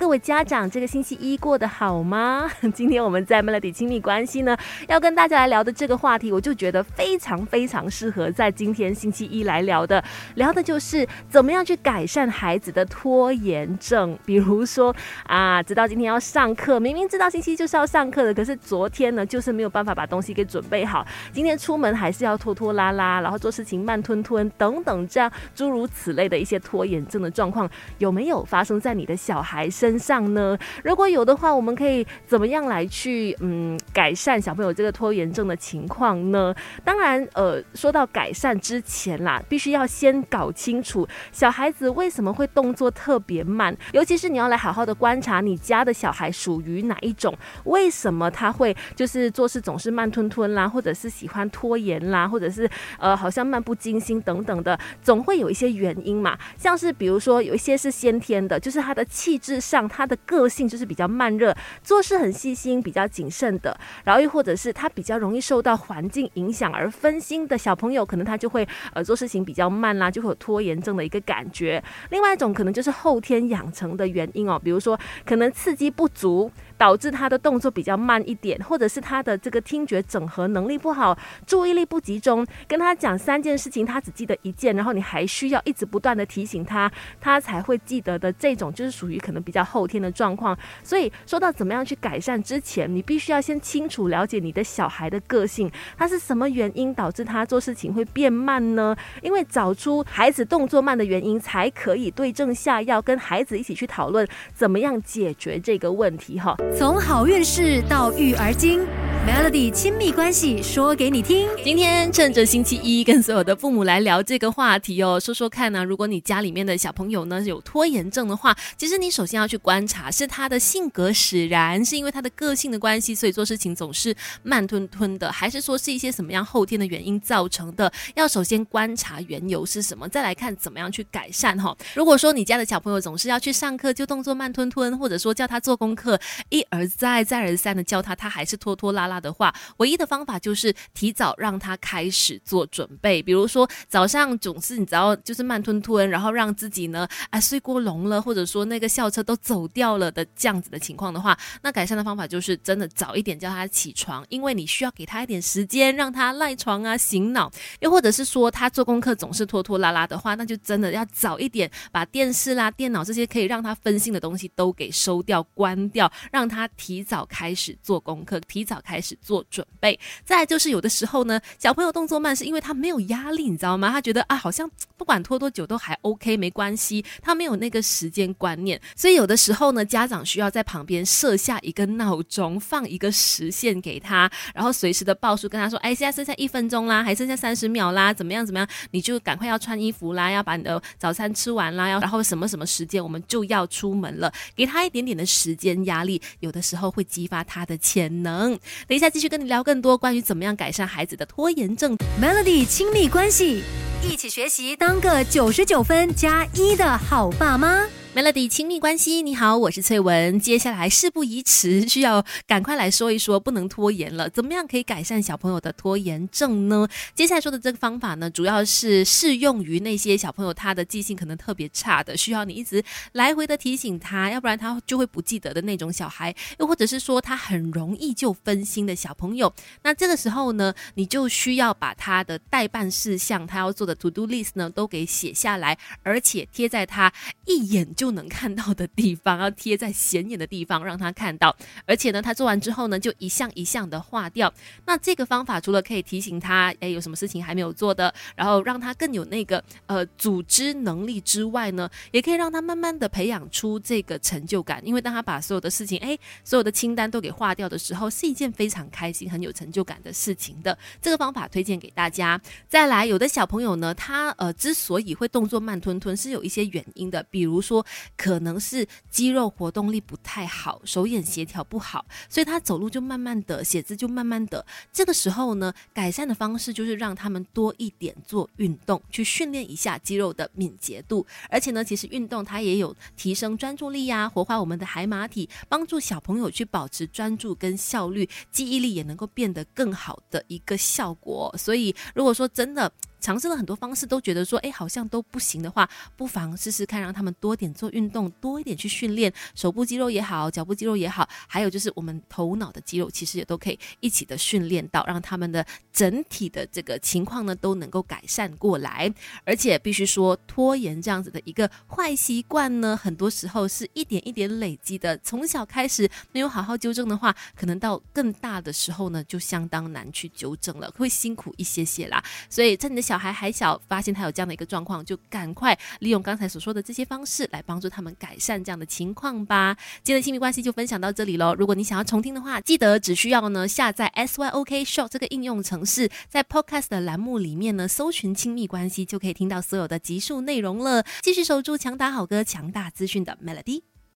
各位家长，这个星期一过得好吗？今天我们在 Melody 亲密关系呢，要跟大家来聊的这个话题，我就觉得非常非常适合在今天星期一来聊的，聊的就是怎么样去改善孩子的拖延症。比如说啊，知道今天要上课，明明知道星期一就是要上课的，可是昨天呢，就是没有办法把东西给准备好，今天出门还是要拖拖拉拉，然后做事情慢吞吞等等，这样诸如此类的一些拖延症的状况，有没有发生在你的小孩身？身上呢？如果有的话，我们可以怎么样来去嗯改善小朋友这个拖延症的情况呢？当然，呃，说到改善之前啦，必须要先搞清楚小孩子为什么会动作特别慢，尤其是你要来好好的观察你家的小孩属于哪一种，为什么他会就是做事总是慢吞吞啦，或者是喜欢拖延啦，或者是呃好像漫不经心等等的，总会有一些原因嘛。像是比如说有一些是先天的，就是他的气质上。他的个性就是比较慢热，做事很细心，比较谨慎的。然后又或者是他比较容易受到环境影响而分心的小朋友，可能他就会呃做事情比较慢啦，就会有拖延症的一个感觉。另外一种可能就是后天养成的原因哦，比如说可能刺激不足。导致他的动作比较慢一点，或者是他的这个听觉整合能力不好，注意力不集中。跟他讲三件事情，他只记得一件，然后你还需要一直不断的提醒他，他才会记得的这种，就是属于可能比较后天的状况。所以说到怎么样去改善之前，你必须要先清楚了解你的小孩的个性，他是什么原因导致他做事情会变慢呢？因为找出孩子动作慢的原因，才可以对症下药，跟孩子一起去讨论怎么样解决这个问题哈。从好运事到育儿经。Melody 亲密关系说给你听。今天趁着星期一，跟所有的父母来聊这个话题哦，说说看呢。如果你家里面的小朋友呢有拖延症的话，其实你首先要去观察，是他的性格使然，是因为他的个性的关系，所以做事情总是慢吞吞的，还是说是一些什么样后天的原因造成的？要首先观察缘由是什么，再来看怎么样去改善哈。如果说你家的小朋友总是要去上课就动作慢吞吞，或者说叫他做功课一而再再而三的教他，他还是拖拖拉拉。拉的话，唯一的方法就是提早让他开始做准备。比如说早上总是你知道就是慢吞吞，然后让自己呢啊睡过笼了，或者说那个校车都走掉了的这样子的情况的话，那改善的方法就是真的早一点叫他起床，因为你需要给他一点时间让他赖床啊醒脑。又或者是说他做功课总是拖拖拉拉的话，那就真的要早一点把电视啦、电脑这些可以让他分心的东西都给收掉、关掉，让他提早开始做功课，提早开。开始做准备，再就是有的时候呢，小朋友动作慢是因为他没有压力，你知道吗？他觉得啊，好像不管拖多久都还 OK，没关系，他没有那个时间观念，所以有的时候呢，家长需要在旁边设下一个闹钟，放一个时限给他，然后随时的报数跟他说，哎，现在剩下一分钟啦，还剩下三十秒啦，怎么样怎么样，你就赶快要穿衣服啦，要把你的早餐吃完啦，要然后什么什么时间我们就要出门了，给他一点点的时间压力，有的时候会激发他的潜能。等一下，继续跟你聊更多关于怎么样改善孩子的拖延症。Melody 亲密关系，一起学习，当个九十九分加一的好爸妈。Melody 亲密关系，你好，我是翠文。接下来事不宜迟，需要赶快来说一说，不能拖延了。怎么样可以改善小朋友的拖延症呢？接下来说的这个方法呢，主要是适用于那些小朋友他的记性可能特别差的，需要你一直来回的提醒他，要不然他就会不记得的那种小孩，又或者是说他很容易就分心的小朋友。那这个时候呢，你就需要把他的代办事项，他要做的 to do list 呢，都给写下来，而且贴在他一眼。就能看到的地方，要贴在显眼的地方让他看到。而且呢，他做完之后呢，就一项一项的划掉。那这个方法除了可以提醒他，哎，有什么事情还没有做的，然后让他更有那个呃组织能力之外呢，也可以让他慢慢的培养出这个成就感。因为当他把所有的事情，哎，所有的清单都给划掉的时候，是一件非常开心、很有成就感的事情的。这个方法推荐给大家。再来，有的小朋友呢，他呃之所以会动作慢吞吞，是有一些原因的，比如说。可能是肌肉活动力不太好，手眼协调不好，所以他走路就慢慢的，写字就慢慢的。这个时候呢，改善的方式就是让他们多一点做运动，去训练一下肌肉的敏捷度。而且呢，其实运动它也有提升专注力呀，活化我们的海马体，帮助小朋友去保持专注跟效率，记忆力也能够变得更好的一个效果。所以如果说真的，尝试了很多方式，都觉得说，哎，好像都不行的话，不妨试试看，让他们多点做运动，多一点去训练手部肌肉也好，脚部肌肉也好，还有就是我们头脑的肌肉，其实也都可以一起的训练到，让他们的整体的这个情况呢都能够改善过来。而且必须说，拖延这样子的一个坏习惯呢，很多时候是一点一点累积的，从小开始没有好好纠正的话，可能到更大的时候呢，就相当难去纠正了，会辛苦一些些啦。所以，在你的小孩还小，发现他有这样的一个状况，就赶快利用刚才所说的这些方式来帮助他们改善这样的情况吧。今天的亲密关系就分享到这里喽。如果你想要重听的话，记得只需要呢下载 S Y O K Show 这个应用程式，在 Podcast 的栏目里面呢搜寻亲密关系，就可以听到所有的集数内容了。继续守住强打好歌、强大资讯的 Melody。